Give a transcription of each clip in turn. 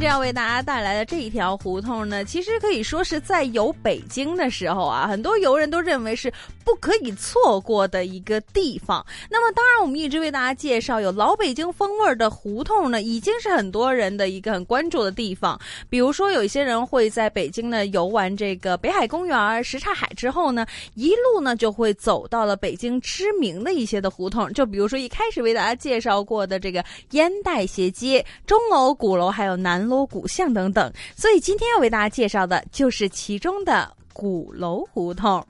这样为大家带来的这一条胡同呢，其实可以说是在游北京的时候啊，很多游人都认为是。不可以错过的一个地方。那么，当然，我们一直为大家介绍有老北京风味的胡同呢，已经是很多人的一个很关注的地方。比如说，有一些人会在北京呢游玩这个北海公园、什刹海之后呢，一路呢就会走到了北京知名的一些的胡同。就比如说一开始为大家介绍过的这个烟袋斜街、钟楼、鼓楼，还有南锣鼓巷等等。所以今天要为大家介绍的就是其中的鼓楼胡同。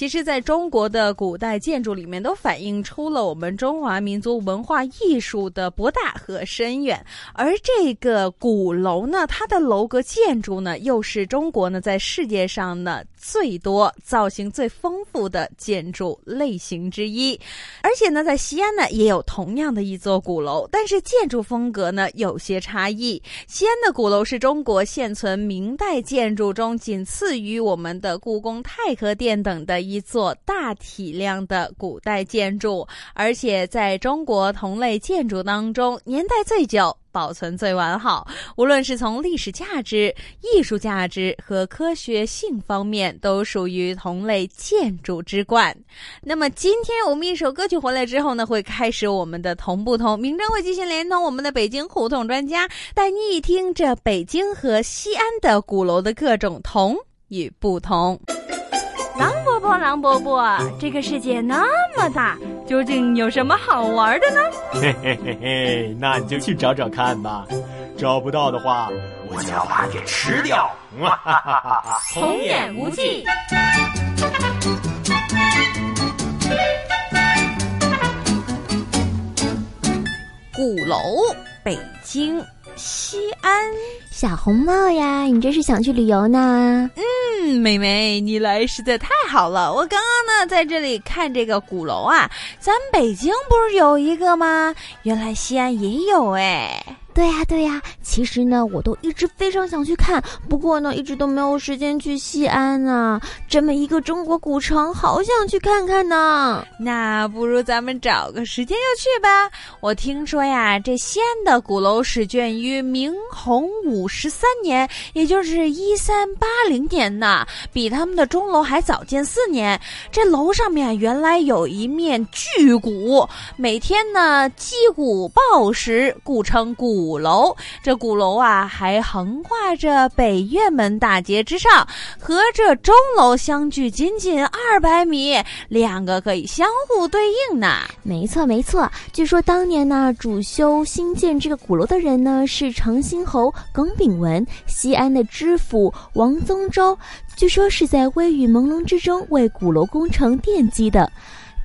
其实，在中国的古代建筑里面，都反映出了我们中华民族文化艺术的博大和深远。而这个鼓楼呢，它的楼阁建筑呢，又是中国呢在世界上呢最多、造型最丰富的建筑类型之一。而且呢，在西安呢也有同样的一座鼓楼，但是建筑风格呢有些差异。西安的鼓楼是中国现存明代建筑中仅次于我们的故宫、太和殿等的。一座大体量的古代建筑，而且在中国同类建筑当中，年代最久、保存最完好。无论是从历史价值、艺术价值和科学性方面，都属于同类建筑之冠。那么，今天我们一首歌曲回来之后呢，会开始我们的同不同。明正会继续连通我们的北京胡同专家，带你一听这北京和西安的鼓楼的各种同与不同。狼伯伯，狼伯伯，这个世界那么大，究竟有什么好玩的呢？嘿嘿嘿嘿，那你就去找找看吧。找不到的话，我就要把你给吃掉。哈哈哈哈童言无忌。鼓楼，北京。西安，小红帽呀，你这是想去旅游呢？嗯，妹妹，你来实在太好了。我刚刚呢在这里看这个鼓楼啊，咱北京不是有一个吗？原来西安也有哎。对呀，对呀，其实呢，我都一直非常想去看，不过呢，一直都没有时间去西安呢。这么一个中国古城，好想去看看呢。那不如咱们找个时间就去吧。我听说呀，这西安的鼓楼始建于明洪武十三年，也就是一三八零年呢，比他们的钟楼还早建四年。这楼上面原来有一面巨鼓，每天呢击鼓报时，故称鼓。鼓楼，这鼓楼啊，还横跨着北院门大街之上，和这钟楼相距仅仅二百米，两个可以相互对应呢。没错，没错。据说当年呢，主修新建这个鼓楼的人呢，是成兴侯耿炳文，西安的知府王宗周。据说是在微雨朦胧之中为鼓楼工程奠基的。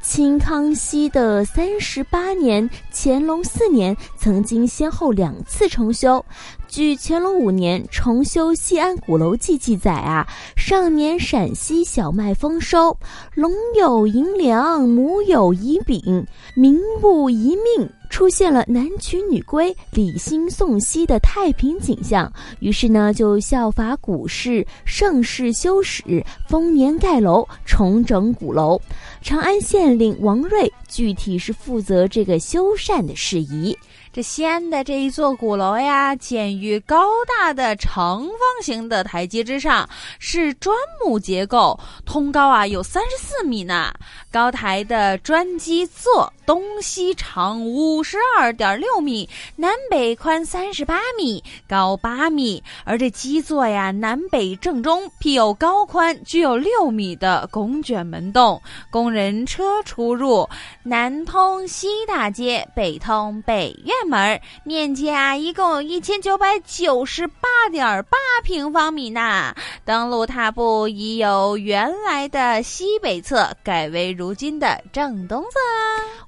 清康熙的三十八年、乾隆四年，曾经先后两次重修。据乾隆五年重修西安鼓楼记记载啊，上年陕西小麦丰收，龙有银粮，母有乙丙，民不遗命。出现了男娶女归、礼兴送息的太平景象，于是呢，就效法古市盛世修史，丰年盖楼，重整鼓楼。长安县令王瑞具体是负责这个修缮的事宜。这西安的这一座鼓楼呀，建于高大的长方形的台阶之上，是砖木结构，通高啊有三十四米呢。高台的砖基座东西长五十二点六米，南北宽三十八米，高八米。而这基座呀，南北正中辟有高宽、具有六米的拱卷门洞，供人车出入。南通西大街，北通北院。门面积啊，一共有一千九百九十八点八平方米呢。登陆踏步已由原来的西北侧改为如今的正东侧。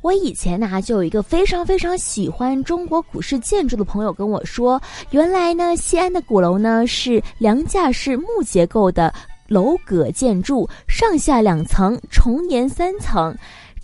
我以前呢，就有一个非常非常喜欢中国古式建筑的朋友跟我说，原来呢，西安的鼓楼呢是梁架式木结构的楼阁建筑，上下两层，重檐三层，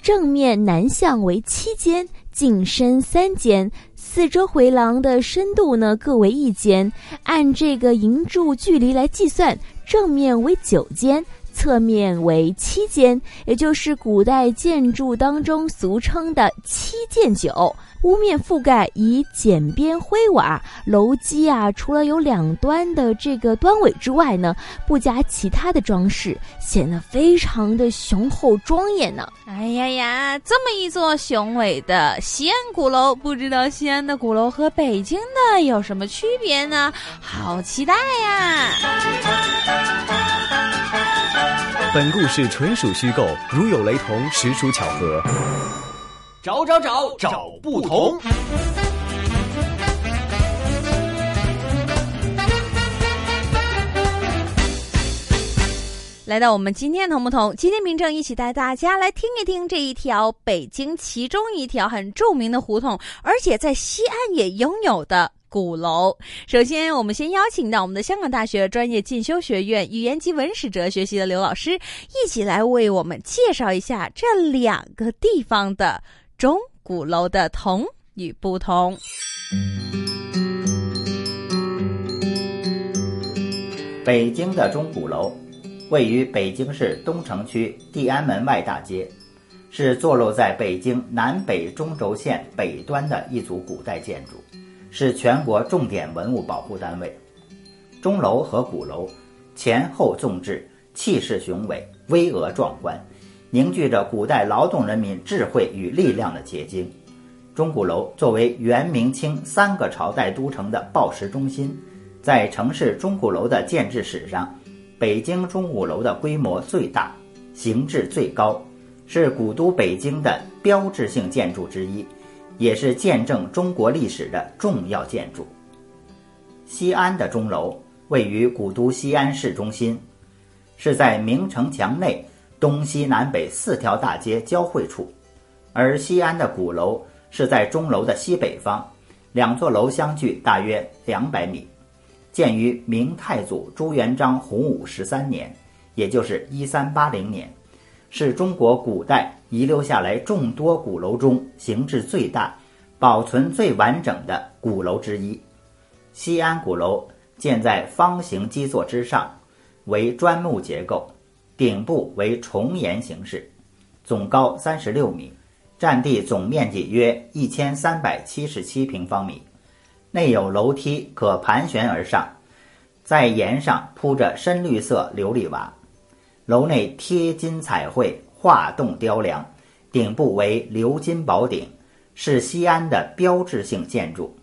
正面南向为七间，进深三间，四周回廊的深度呢各为一间，按这个银柱距离来计算，正面为九间。侧面为七间，也就是古代建筑当中俗称的七间九。屋面覆盖以简边灰瓦，楼基啊，除了有两端的这个端尾之外呢，不加其他的装饰，显得非常的雄厚庄严呢。哎呀呀，这么一座雄伟的西安鼓楼，不知道西安的鼓楼和北京的有什么区别呢？好期待呀！本故事纯属虚构，如有雷同，实属巧合。找找找找不同。来到我们今天同不同？今天明正一起带大家来听一听这一条北京其中一条很著名的胡同，而且在西安也拥有的鼓楼。首先，我们先邀请到我们的香港大学专业进修学院语言及文史哲学系的刘老师，一起来为我们介绍一下这两个地方的。钟鼓楼的同与不同。北京的钟鼓楼位于北京市东城区地安门外大街，是坐落在北京南北中轴线北端的一组古代建筑，是全国重点文物保护单位。钟楼和鼓楼前后纵置，气势雄伟，巍峨壮观。凝聚着古代劳动人民智慧与力量的结晶。钟鼓楼作为元、明、清三个朝代都城的报时中心，在城市钟鼓楼的建制史上，北京钟鼓楼的规模最大，形制最高，是古都北京的标志性建筑之一，也是见证中国历史的重要建筑。西安的钟楼位于古都西安市中心，是在明城墙内。东西南北四条大街交汇处，而西安的鼓楼是在钟楼的西北方，两座楼相距大约两百米，建于明太祖朱元璋洪武十三年，也就是一三八零年，是中国古代遗留下来众多鼓楼中形制最大、保存最完整的鼓楼之一。西安鼓楼建在方形基座之上，为砖木结构。顶部为重檐形式，总高三十六米，占地总面积约一千三百七十七平方米，内有楼梯可盘旋而上，在檐上铺着深绿色琉璃瓦，楼内贴金彩绘，画栋雕梁，顶部为鎏金宝顶，是西安的标志性建筑。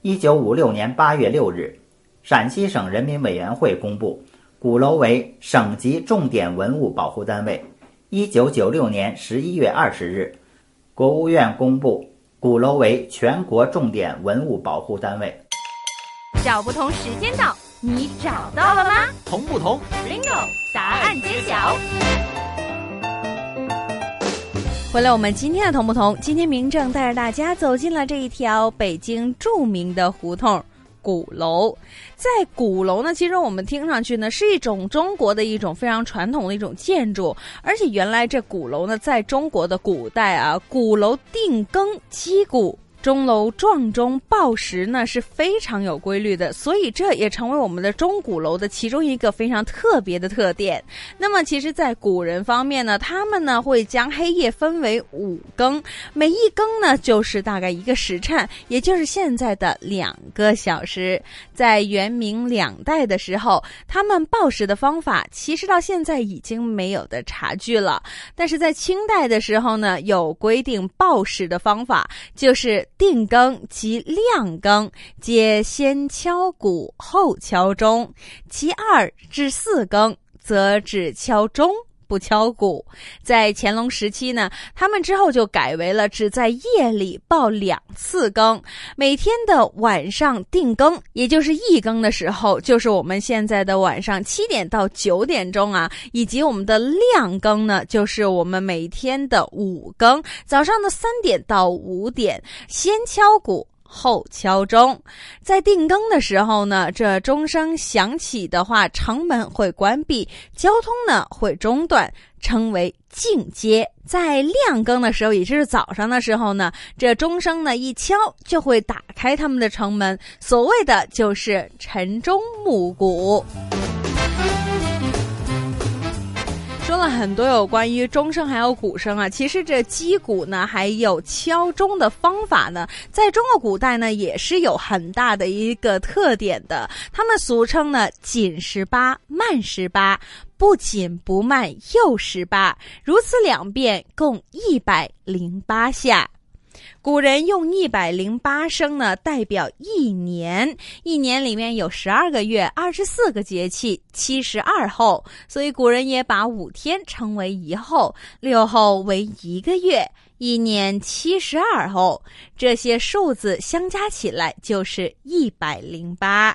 一九五六年八月六日，陕西省人民委员会公布。鼓楼为省级重点文物保护单位。一九九六年十一月二十日，国务院公布鼓楼为全国重点文物保护单位。找不同时间到，你找到了吗？同不同？Bingo！答案揭晓。回来，我们今天的同不同？今天明正带着大家走进了这一条北京著名的胡同。鼓楼，在鼓楼呢，其实我们听上去呢是一种中国的一种非常传统的一种建筑，而且原来这鼓楼呢，在中国的古代啊，鼓楼定更击鼓。钟楼撞钟报时呢是非常有规律的，所以这也成为我们的钟鼓楼的其中一个非常特别的特点。那么，其实，在古人方面呢，他们呢会将黑夜分为五更，每一更呢就是大概一个时辰，也就是现在的两个小时。在元明两代的时候，他们报时的方法其实到现在已经没有的差距了。但是在清代的时候呢，有规定报时的方法，就是。定更及量更，皆先敲鼓后敲钟；其二至四更，则只敲钟。不敲鼓。在乾隆时期呢，他们之后就改为了只在夜里报两次更，每天的晚上定更，也就是一更的时候，就是我们现在的晚上七点到九点钟啊，以及我们的亮更呢，就是我们每天的五更，早上的三点到五点，先敲鼓。后敲钟，在定更的时候呢，这钟声响起的话，城门会关闭，交通呢会中断，称为进阶。在亮更的时候，也就是早上的时候呢，这钟声呢一敲，就会打开他们的城门，所谓的就是晨钟暮鼓。了很多有关于钟声还有鼓声啊，其实这击鼓呢，还有敲钟的方法呢，在中国古代呢也是有很大的一个特点的。他们俗称呢紧十八，慢十八，不紧不慢又十八，如此两遍共一百零八下。古人用一百零八声呢，代表一年。一年里面有十二个月，二十四个节气，七十二候，所以古人也把五天称为一候，六候为一个月。一年七十二后，这些数字相加起来就是一百零八。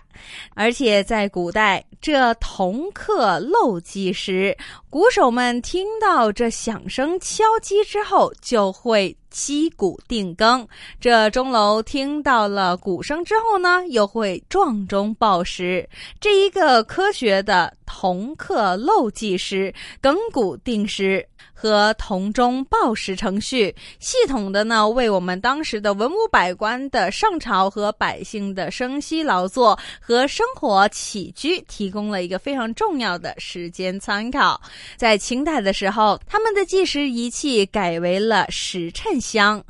而且在古代，这铜刻漏击时，鼓手们听到这响声敲击之后，就会击鼓定更。这钟楼听到了鼓声之后呢，又会撞钟报时。这一个科学的铜刻漏计时、更鼓定时。和铜钟报时程序，系统的呢，为我们当时的文武百官的上朝和百姓的生息劳作和生活起居提供了一个非常重要的时间参考。在清代的时候，他们的计时仪器改为了时辰箱。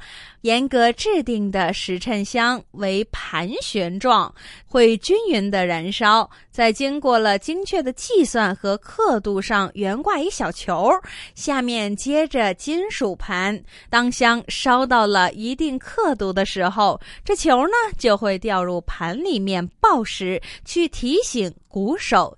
严格制定的时辰香为盘旋状，会均匀的燃烧。在经过了精确的计算和刻度上，悬挂一小球，下面接着金属盘。当香烧到了一定刻度的时候，这球呢就会掉入盘里面报时，去提醒鼓手。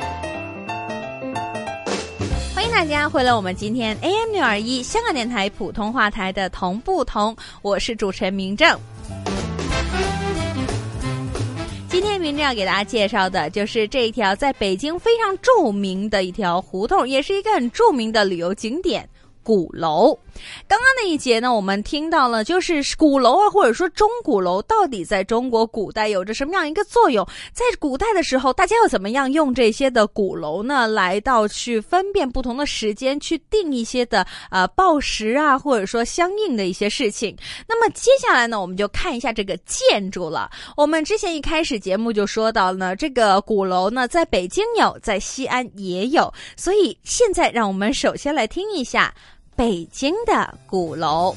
大家回来，我们今天 AM 六二一香港电台普通话台的同不同，我是主持人明正。今天明正要给大家介绍的就是这一条在北京非常著名的一条胡同，也是一个很著名的旅游景点——鼓楼。刚刚那一节呢，我们听到了，就是鼓楼啊，或者说钟鼓楼，到底在中国古代有着什么样一个作用？在古代的时候，大家又怎么样用这些的鼓楼呢，来到去分辨不同的时间，去定一些的呃报时啊，或者说相应的一些事情？那么接下来呢，我们就看一下这个建筑了。我们之前一开始节目就说到呢，这个鼓楼呢，在北京有，在西安也有，所以现在让我们首先来听一下。北京的鼓楼，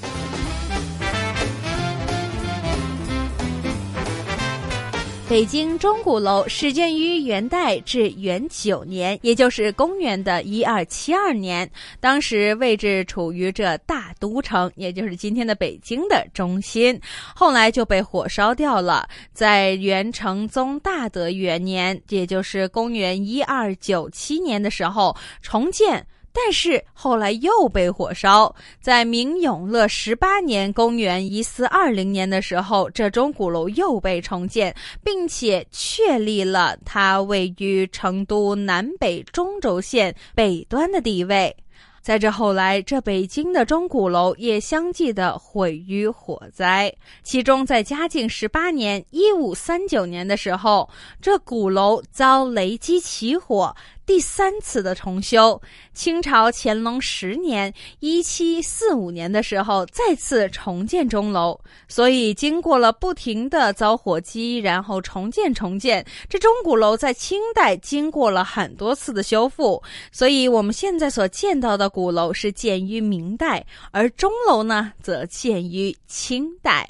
北京钟鼓楼始建于元代至元九年，也就是公元的一二七二年。当时位置处于这大都城，也就是今天的北京的中心。后来就被火烧掉了。在元成宗大德元年，也就是公元一二九七年的时候重建。但是后来又被火烧，在明永乐十八年（公元一四二零年）的时候，这钟鼓楼又被重建，并且确立了它位于成都南北中轴线北端的地位。在这后来，这北京的钟鼓楼也相继的毁于火灾。其中，在嘉靖十八年（一五三九年）的时候，这鼓楼遭雷击起火，第三次的重修。清朝乾隆十年（一七四五年）的时候，再次重建钟楼。所以，经过了不停的遭火击，然后重建、重建，这钟鼓楼在清代经过了很多次的修复。所以，我们现在所见到的鼓楼是建于明代，而钟楼呢，则建于清代。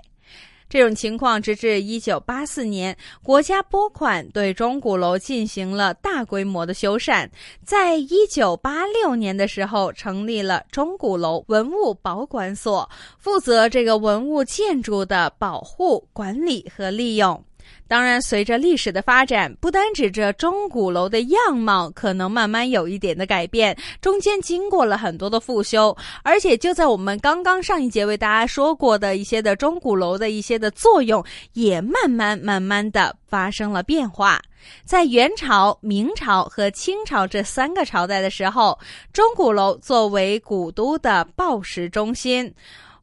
这种情况直至一九八四年，国家拨款对钟鼓楼进行了大规模的修缮。在一九八六年的时候，成立了钟鼓楼文物保管所，负责这个文物建筑的保护、管理和利用。当然，随着历史的发展，不单指着钟鼓楼的样貌可能慢慢有一点的改变，中间经过了很多的复修，而且就在我们刚刚上一节为大家说过的一些的钟鼓楼的一些的作用，也慢慢慢慢的发生了变化。在元朝、明朝和清朝这三个朝代的时候，钟鼓楼作为古都的报时中心，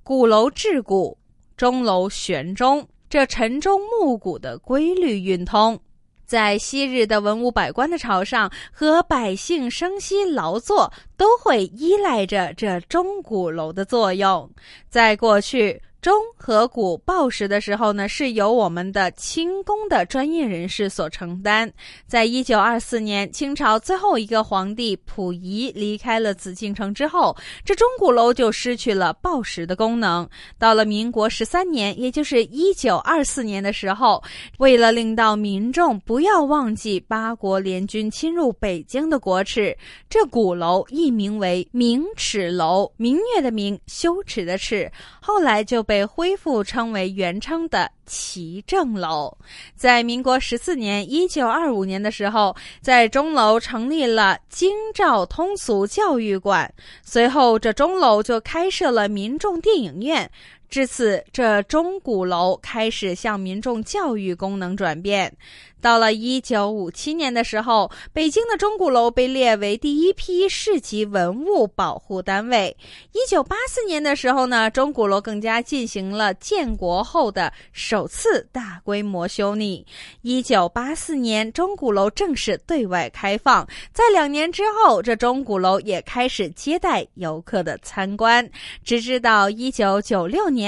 鼓楼制鼓，钟楼悬钟。这晨钟暮鼓的规律运通，在昔日的文武百官的朝上和百姓生息劳作，都会依赖着这钟鼓楼的作用。在过去。钟和鼓报时的时候呢，是由我们的清宫的专业人士所承担。在一九二四年，清朝最后一个皇帝溥仪离开了紫禁城之后，这钟鼓楼就失去了报时的功能。到了民国十三年，也就是一九二四年的时候，为了令到民众不要忘记八国联军侵入北京的国耻，这鼓楼易名为明耻楼，明月的明，羞耻的耻。后来就。被恢复称为原称的齐正楼，在民国十四年（一九二五年）的时候，在钟楼成立了京兆通俗教育馆，随后这钟楼就开设了民众电影院。至此，这钟鼓楼开始向民众教育功能转变。到了一九五七年的时候，北京的钟鼓楼被列为第一批市级文物保护单位。一九八四年的时候呢，钟鼓楼更加进行了建国后的首次大规模修理。一九八四年，钟鼓楼正式对外开放。在两年之后，这钟鼓楼也开始接待游客的参观。直至到一九九六年，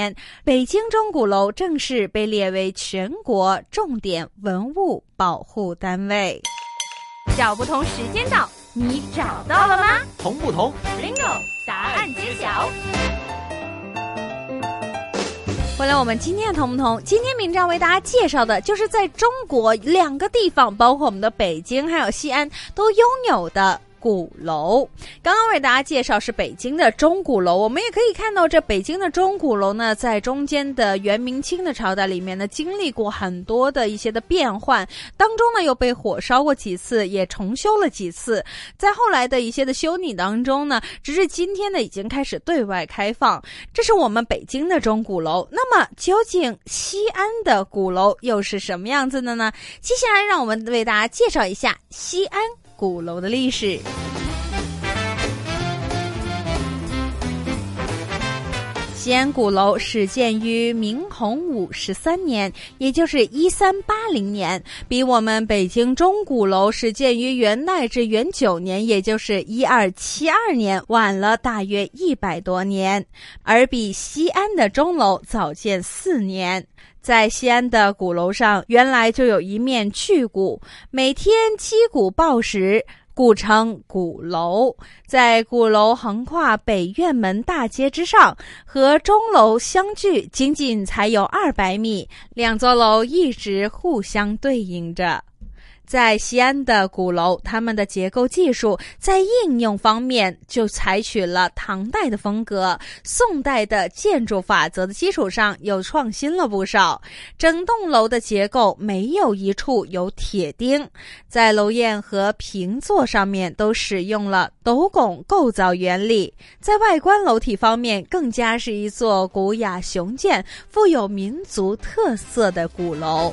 北京钟鼓楼正式被列为全国重点文物。保护单位，找不同时间到，你找到了吗？同不同？Bingo，答案揭晓。回来，我们今天的同不同？今天明章为大家介绍的就是在中国两个地方，包括我们的北京还有西安，都拥有的。鼓楼，刚刚为大家介绍是北京的钟鼓楼。我们也可以看到，这北京的钟鼓楼呢，在中间的元明清的朝代里面呢，经历过很多的一些的变换，当中呢又被火烧过几次，也重修了几次。在后来的一些的修理当中呢，直至今天呢，已经开始对外开放。这是我们北京的钟鼓楼。那么，究竟西安的鼓楼又是什么样子的呢？接下来，让我们为大家介绍一下西安。鼓楼的历史。西安鼓楼始建于明洪武十三年，也就是一三八零年，比我们北京钟鼓楼始建于元代至元九年，也就是一二七二年，晚了大约一百多年，而比西安的钟楼早建四年。在西安的鼓楼上，原来就有一面巨鼓，每天击鼓报时，故称鼓楼。在鼓楼横跨北院门大街之上，和钟楼相距仅仅才有二百米，两座楼一直互相对应着。在西安的鼓楼，他们的结构技术在应用方面就采取了唐代的风格，宋代的建筑法则的基础上又创新了不少。整栋楼的结构没有一处有铁钉，在楼檐和平座上面都使用了斗拱构造原理。在外观楼体方面，更加是一座古雅雄健、富有民族特色的鼓楼。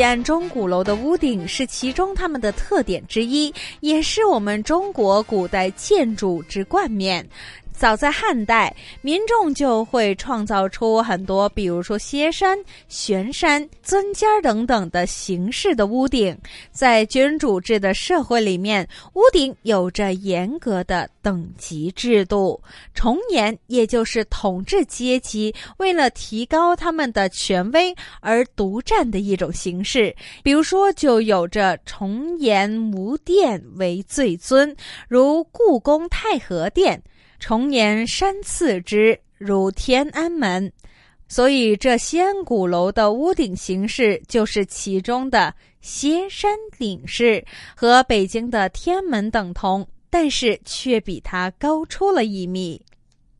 西安钟鼓楼的屋顶是其中它们的特点之一，也是我们中国古代建筑之冠冕。早在汉代，民众就会创造出很多，比如说歇山、悬山、尊尖等等的形式的屋顶。在君主制的社会里面，屋顶有着严格的等级制度。重檐，也就是统治阶级为了提高他们的权威而独占的一种形式。比如说，就有着重檐无殿为最尊，如故宫太和殿。重檐山次之，如天安门，所以这西安鼓楼的屋顶形式就是其中的歇山顶式，和北京的天安门等同，但是却比他高出了一米。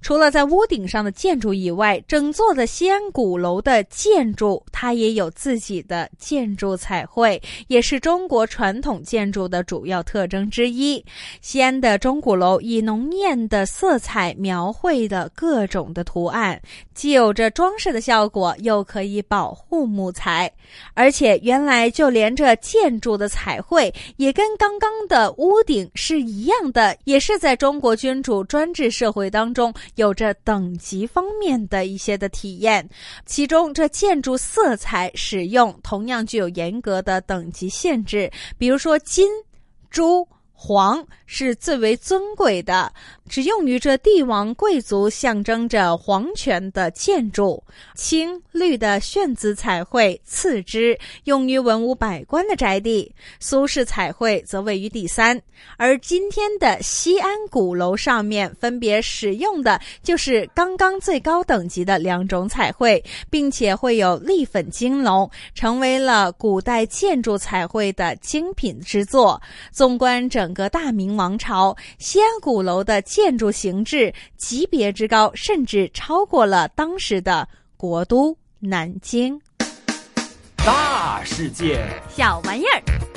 除了在屋顶上的建筑以外，整座的西安鼓楼的建筑，它也有自己的建筑彩绘，也是中国传统建筑的主要特征之一。西安的钟鼓楼以浓艳的色彩描绘的各种的图案，既有着装饰的效果，又可以保护木材。而且原来就连这建筑的彩绘，也跟刚刚的屋顶是一样的，也是在中国君主专制社会当中。有着等级方面的一些的体验，其中这建筑色彩使用同样具有严格的等级限制，比如说金、珠。黄是最为尊贵的，只用于这帝王贵族，象征着皇权的建筑。青绿的炫紫彩绘次之，用于文武百官的宅地。苏式彩绘则位于第三。而今天的西安鼓楼上面分别使用的就是刚刚最高等级的两种彩绘，并且会有立粉金龙，成为了古代建筑彩绘的精品之作。纵观整。整个大明王朝，西安鼓楼的建筑形制级别之高，甚至超过了当时的国都南京。大世界，小玩意儿。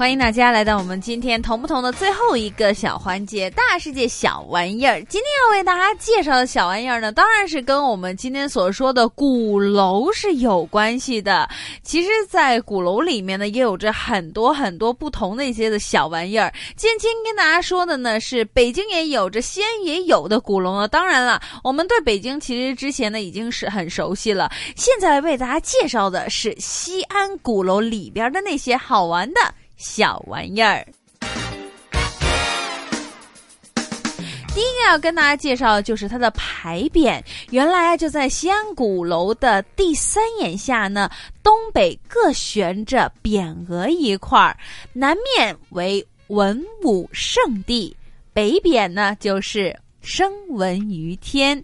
欢迎大家来到我们今天同不同的最后一个小环节——大世界小玩意儿。今天要为大家介绍的小玩意儿呢，当然是跟我们今天所说的鼓楼是有关系的。其实，在鼓楼里面呢，也有着很多很多不同的一些的小玩意儿。今天跟大家说的呢，是北京也有着，西安也有的鼓楼呢。当然了，我们对北京其实之前呢已经是很熟悉了。现在为大家介绍的是西安鼓楼里边的那些好玩的。小玩意儿，第一个要跟大家介绍的就是它的牌匾。原来就在西安鼓楼的第三眼下呢，东北各悬着匾额一块儿，南面为文武圣地，北匾呢就是声闻于天。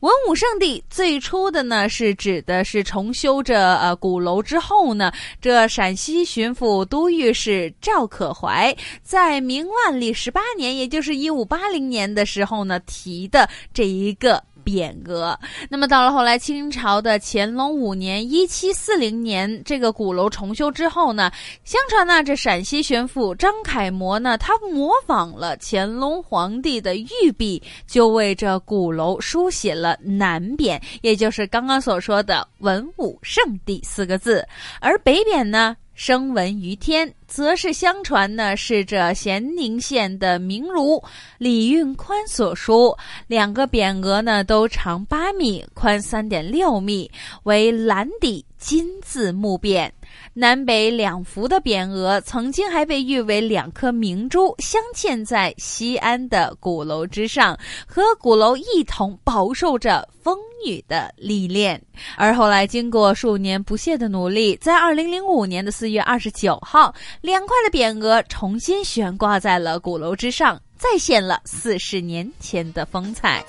文武圣地最初的呢，是指的是重修这呃鼓楼之后呢，这陕西巡抚都御史赵可怀在明万历十八年，也就是一五八零年的时候呢，提的这一个。匾额。那么到了后来，清朝的乾隆五年（一七四零年），这个鼓楼重修之后呢，相传呢，这陕西巡抚张楷模呢，他模仿了乾隆皇帝的御笔，就为这鼓楼书写了南匾，也就是刚刚所说的“文武圣地”四个字，而北匾呢。声闻于天，则是相传呢，是这咸宁县的名儒李运宽所书。两个匾额呢，都长八米，宽三点六米，为蓝底金字木匾。南北两幅的匾额，曾经还被誉为两颗明珠，镶嵌在西安的鼓楼之上，和鼓楼一同饱受着风雨的历练。而后来，经过数年不懈的努力，在二零零五年的四月二十九号，两块的匾额重新悬挂在了鼓楼之上，再现了四十年前的风采。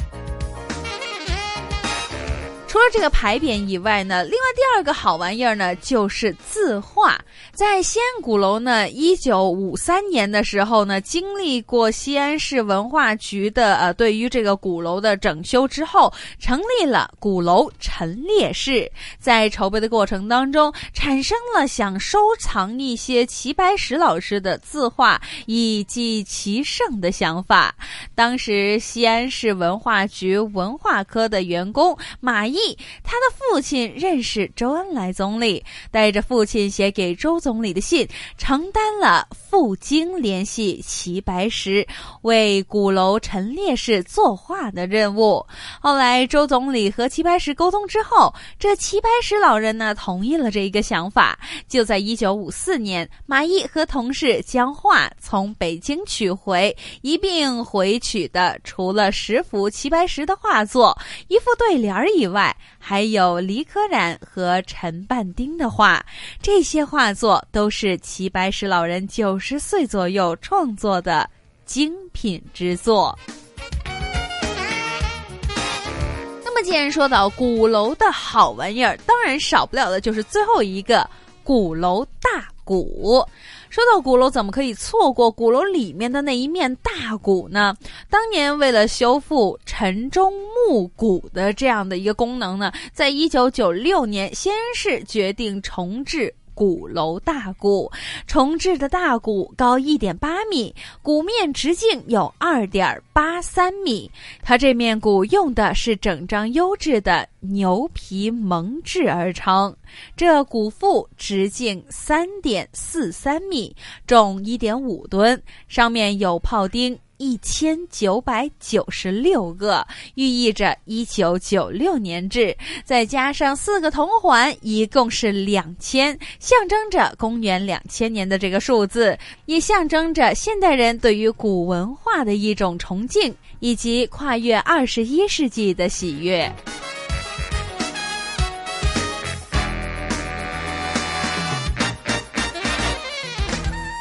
除了这个牌匾以外呢，另外第二个好玩意儿呢就是字画。在西安鼓楼呢，一九五三年的时候呢，经历过西安市文化局的呃对于这个鼓楼的整修之后，成立了鼓楼陈列室。在筹备的过程当中，产生了想收藏一些齐白石老师的字画以记其盛的想法。当时西安市文化局文化科的员工马毅，他的父亲认识周恩来总理，带着父亲写给周总理的信，承担了赴京联系齐白石，为鼓楼陈列室作画的任务。后来周总理和齐白石沟通之后，这齐白石老人呢同意了这一个想法。就在一九五四年，马毅和同事将画从北京取回，一并回取的除了十幅齐白石的画作、一副对联以外，还有李可染和陈半丁的画。这些画作都是齐白石老人九十岁左右创作的精品之作。那么，既然说到鼓楼的好玩意儿，当然少不了的就是最后一个鼓楼大鼓。说到鼓楼，怎么可以错过鼓楼里面的那一面大鼓呢？当年为了修复晨钟暮鼓的这样的一个功能呢，在一九九六年，先是决定重置。鼓楼大鼓重置的大鼓高一点八米，鼓面直径有二点八三米。它这面鼓用的是整张优质的牛皮蒙制而成，这鼓腹直径三点四三米，重一点五吨，上面有炮钉。一千九百九十六个，寓意着一九九六年制，再加上四个铜环，一共是两千，象征着公元两千年的这个数字，也象征着现代人对于古文化的一种崇敬，以及跨越二十一世纪的喜悦。